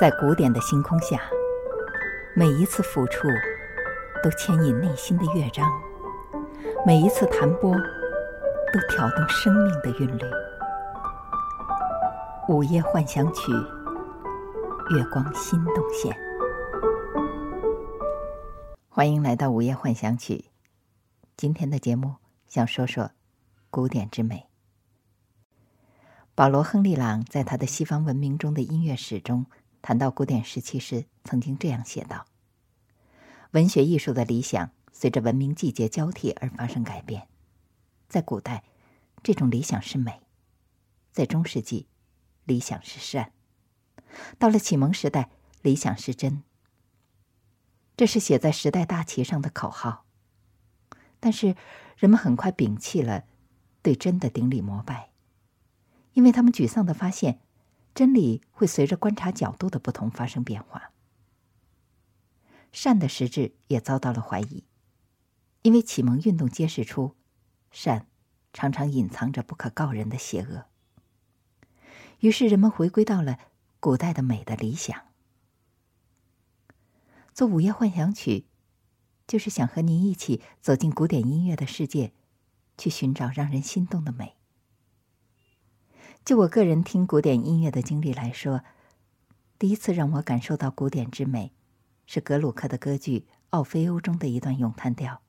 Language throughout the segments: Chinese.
在古典的星空下，每一次抚触都牵引内心的乐章，每一次弹拨都挑动生命的韵律。午夜幻想曲，月光心动线。欢迎来到午夜幻想曲。今天的节目想说说古典之美。保罗·亨利·朗在他的《西方文明中的音乐史》中。谈到古典时期时，曾经这样写道：“文学艺术的理想随着文明季节交替而发生改变。在古代，这种理想是美；在中世纪，理想是善；到了启蒙时代，理想是真。这是写在时代大旗上的口号。但是，人们很快摒弃了对真的顶礼膜拜，因为他们沮丧的发现。”真理会随着观察角度的不同发生变化，善的实质也遭到了怀疑，因为启蒙运动揭示出，善常常隐藏着不可告人的邪恶。于是人们回归到了古代的美的理想。做午夜幻想曲，就是想和您一起走进古典音乐的世界，去寻找让人心动的美。就我个人听古典音乐的经历来说，第一次让我感受到古典之美，是格鲁克的歌剧《奥菲欧》中的一段咏叹调：“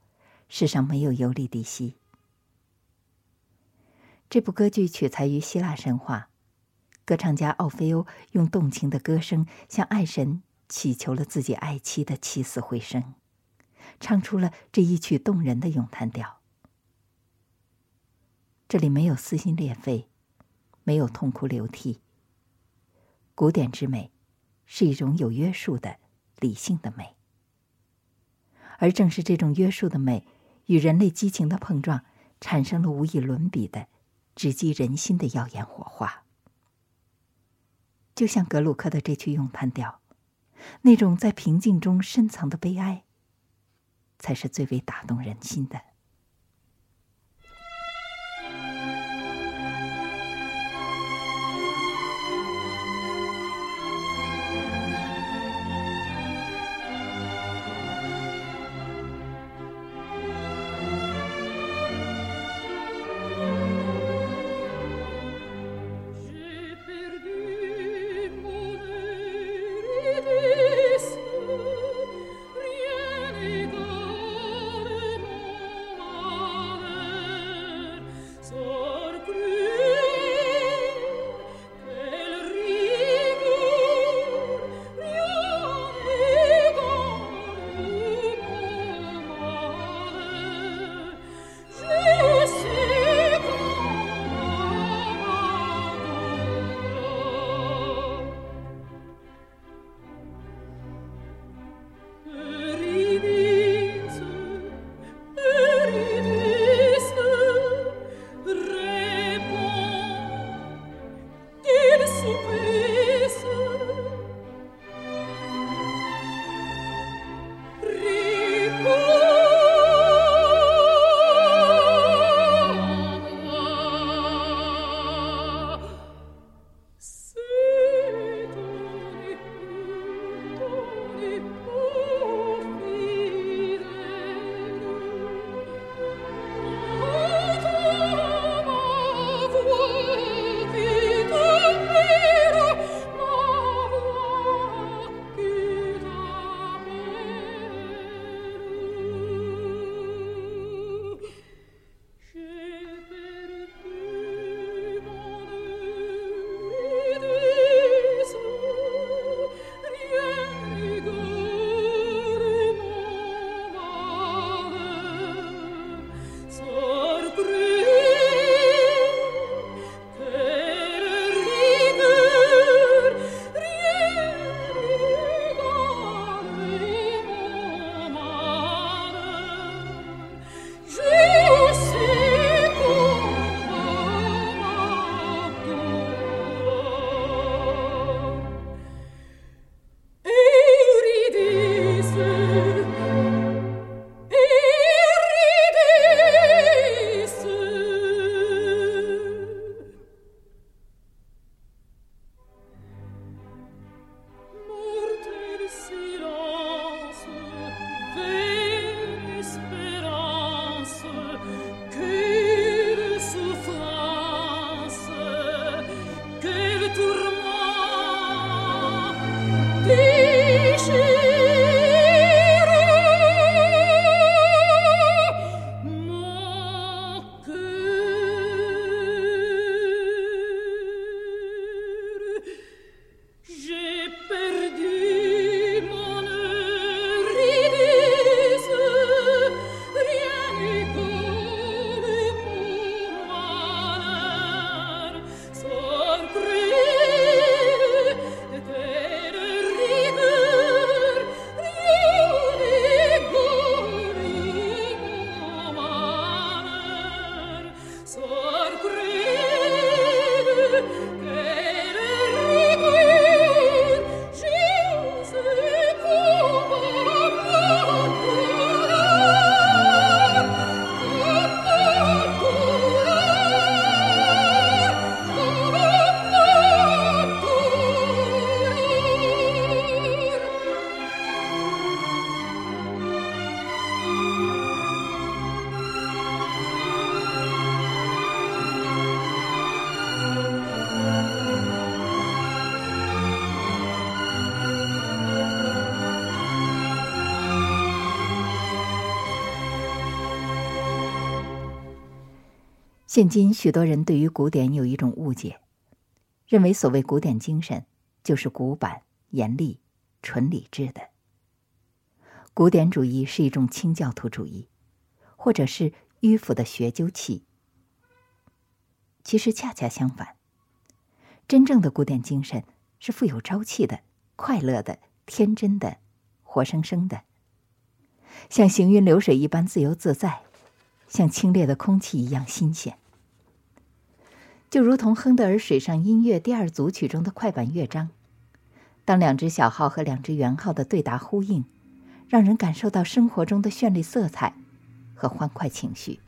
世上没有尤利迪西。”这部歌剧取材于希腊神话，歌唱家奥菲欧用动情的歌声向爱神祈求了自己爱妻的起死回生，唱出了这一曲动人的咏叹调。这里没有撕心裂肺。没有痛哭流涕。古典之美，是一种有约束的、理性的美，而正是这种约束的美，与人类激情的碰撞，产生了无以伦比的、直击人心的耀眼火花。就像格鲁克的这曲咏叹调，那种在平静中深藏的悲哀，才是最为打动人心的。现今许多人对于古典有一种误解，认为所谓古典精神就是古板、严厉、纯理智的。古典主义是一种清教徒主义，或者是迂腐的学究气。其实恰恰相反，真正的古典精神是富有朝气的、快乐的、天真的、活生生的，像行云流水一般自由自在。像清冽的空气一样新鲜，就如同亨德尔《水上音乐》第二组曲中的快板乐章，当两只小号和两只圆号的对答呼应，让人感受到生活中的绚丽色彩和欢快情绪。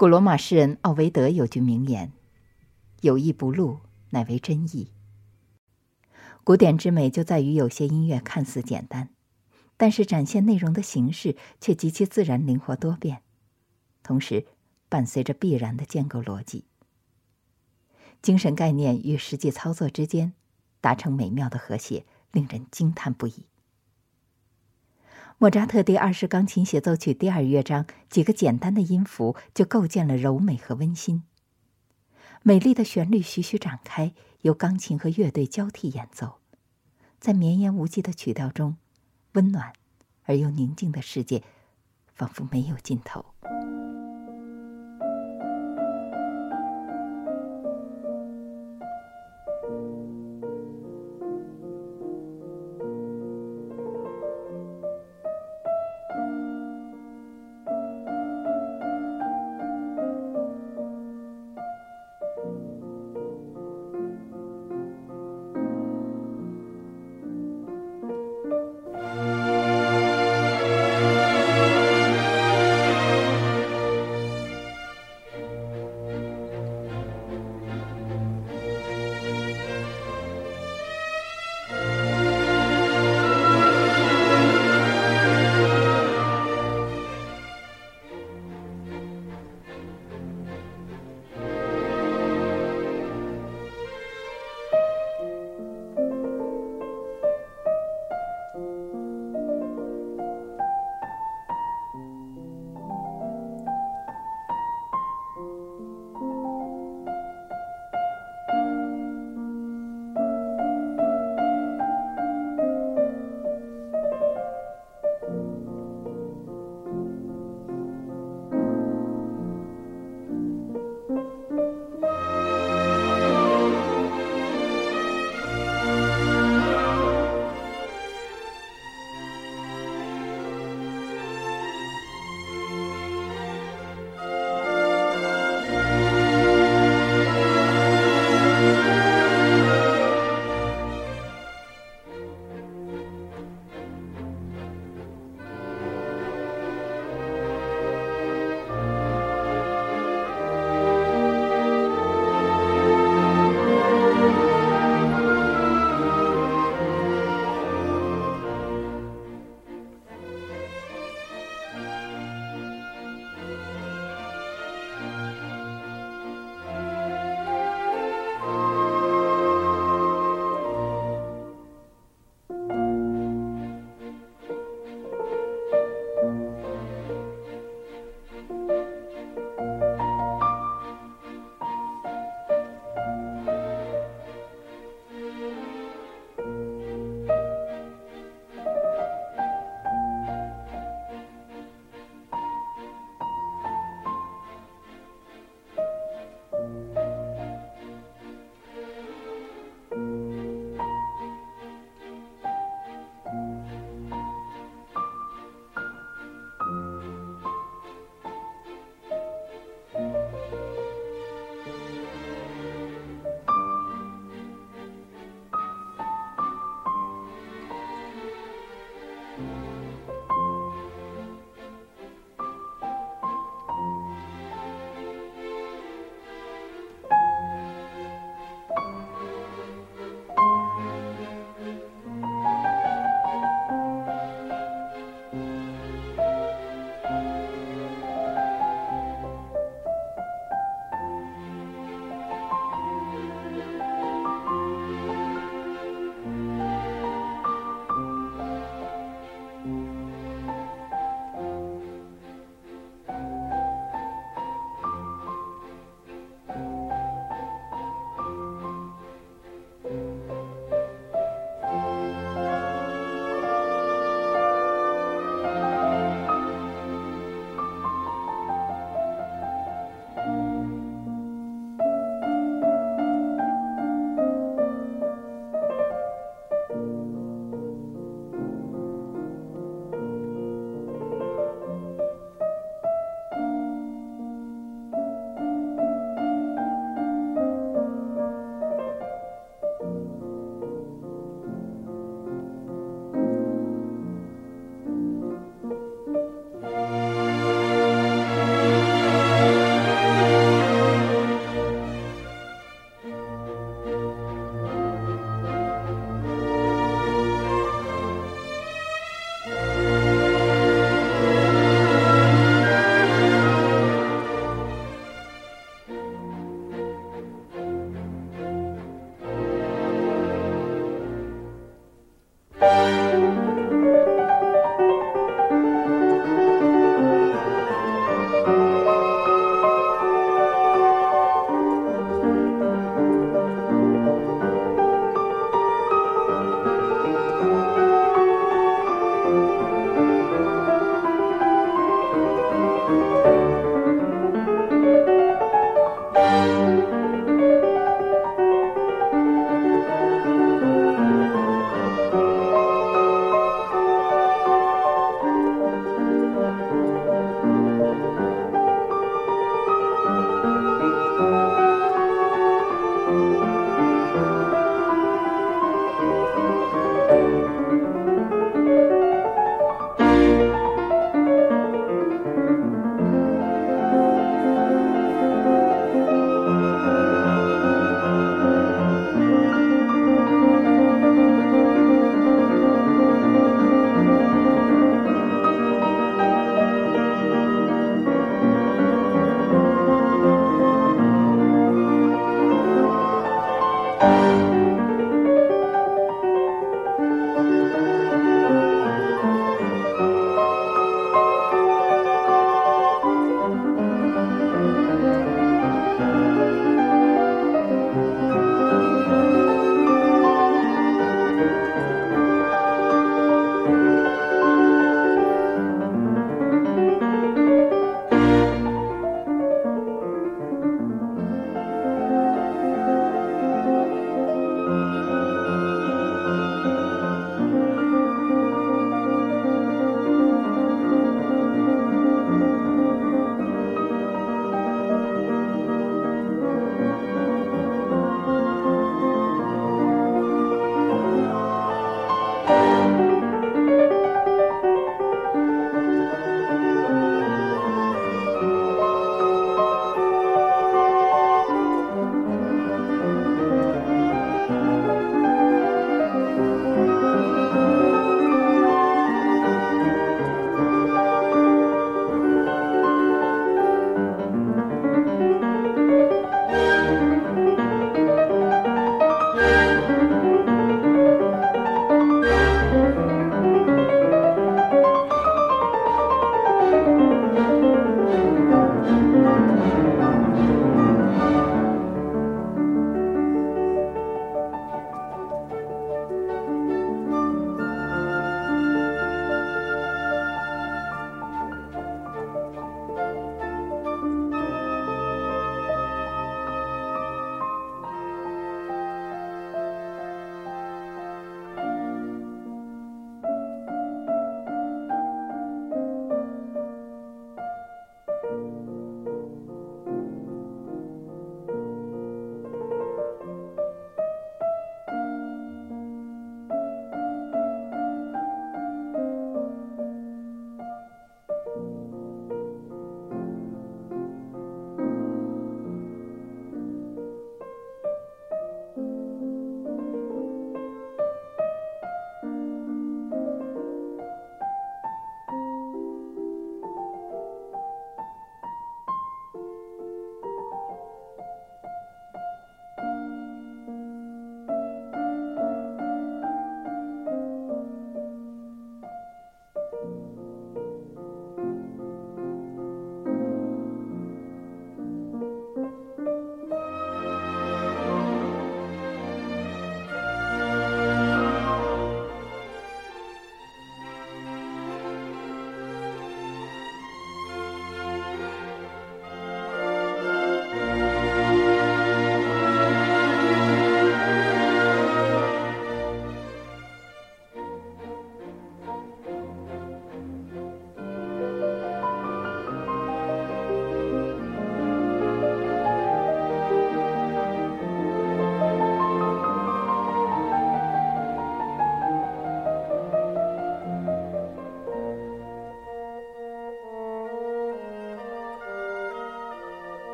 古罗马诗人奥维德有句名言：“有意不露，乃为真意。”古典之美就在于有些音乐看似简单，但是展现内容的形式却极其自然、灵活多变，同时伴随着必然的建构逻辑。精神概念与实际操作之间达成美妙的和谐，令人惊叹不已。莫扎特第二十钢琴协奏曲第二乐章几个简单的音符就构建了柔美和温馨。美丽的旋律徐徐展开，由钢琴和乐队交替演奏，在绵延无际的曲调中，温暖而又宁静的世界，仿佛没有尽头。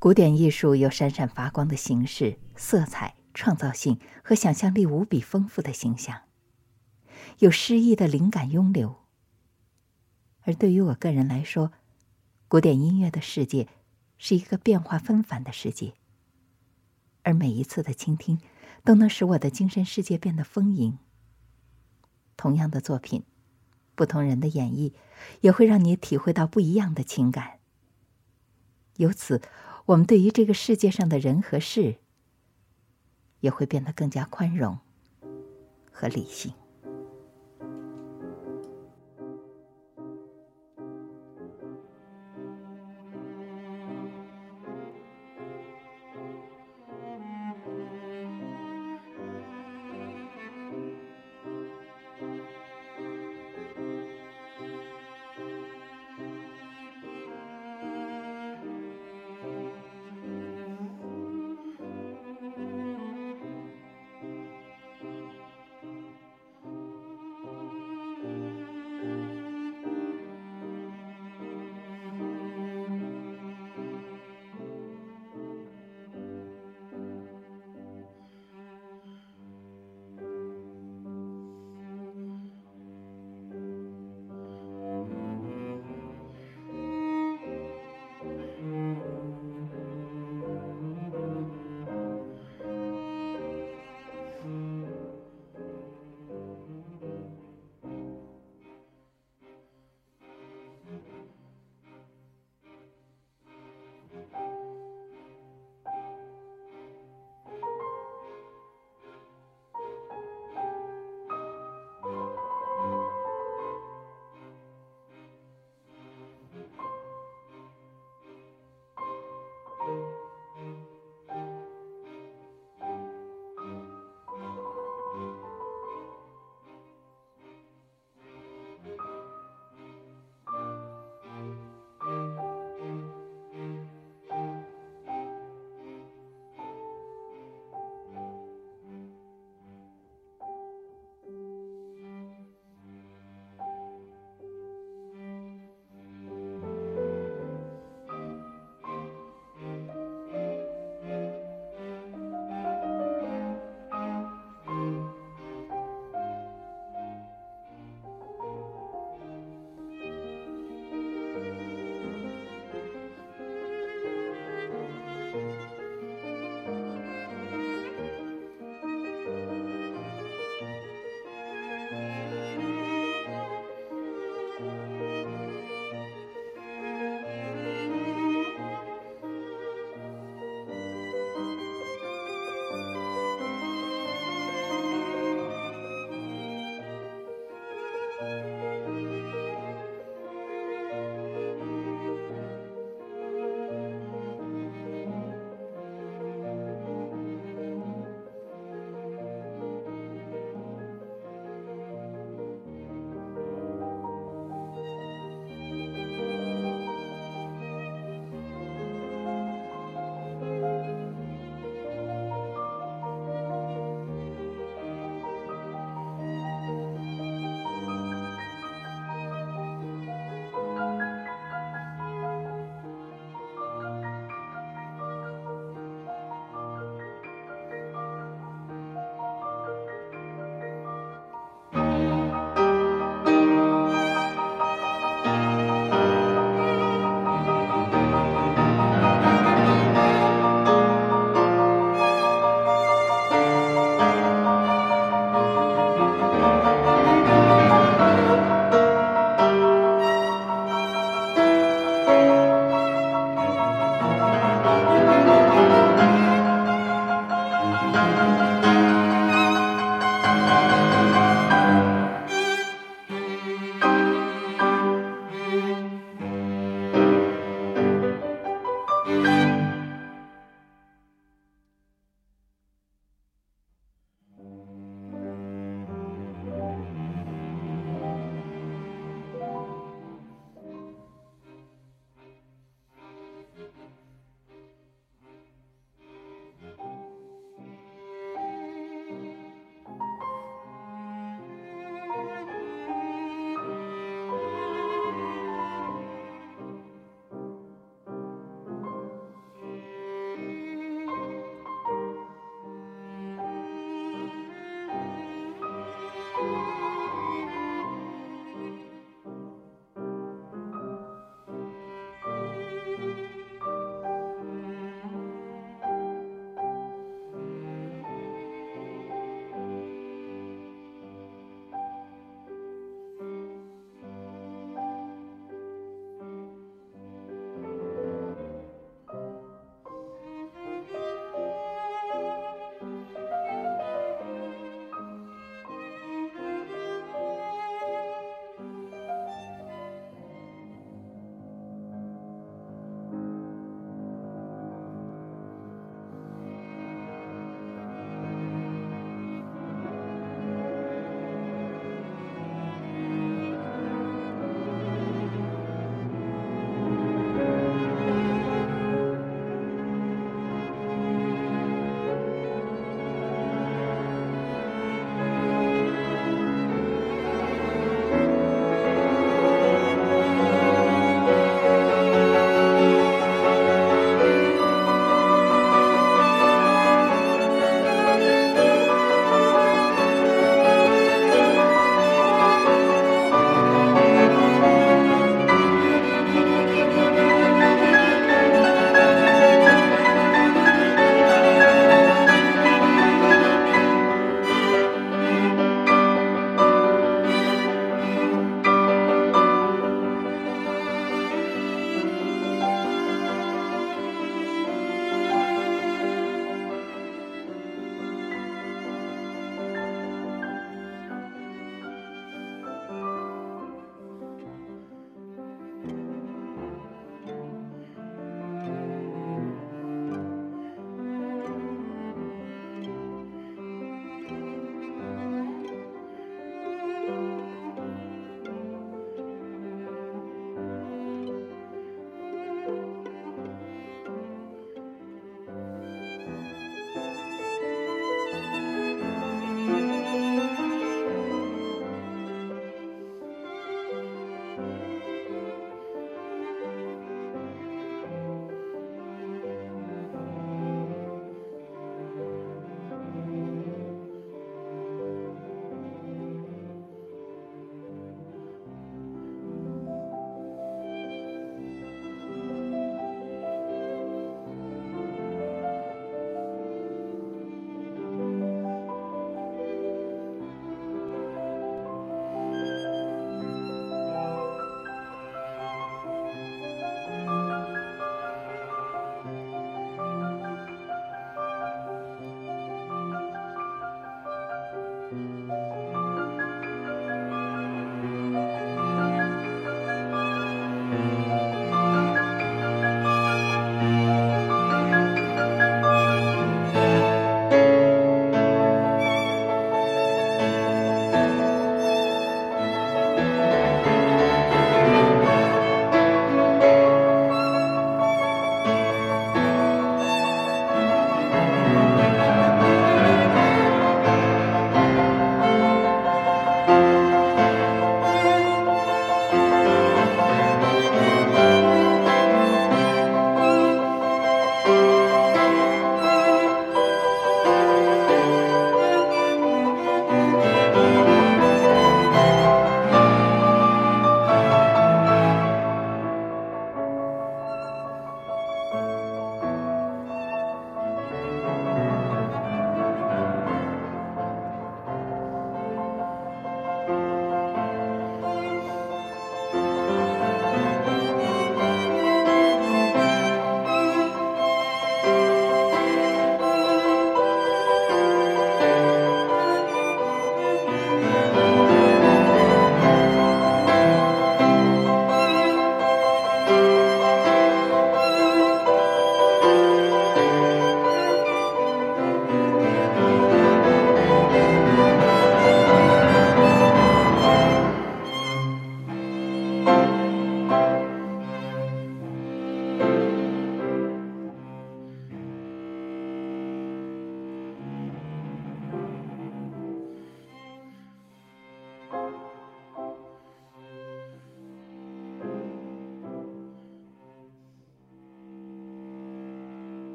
古典艺术有闪闪发光的形式、色彩、创造性和想象力无比丰富的形象，有诗意的灵感涌流。而对于我个人来说，古典音乐的世界是一个变化纷繁的世界，而每一次的倾听都能使我的精神世界变得丰盈。同样的作品，不同人的演绎也会让你体会到不一样的情感。由此，我们对于这个世界上的人和事，也会变得更加宽容和理性。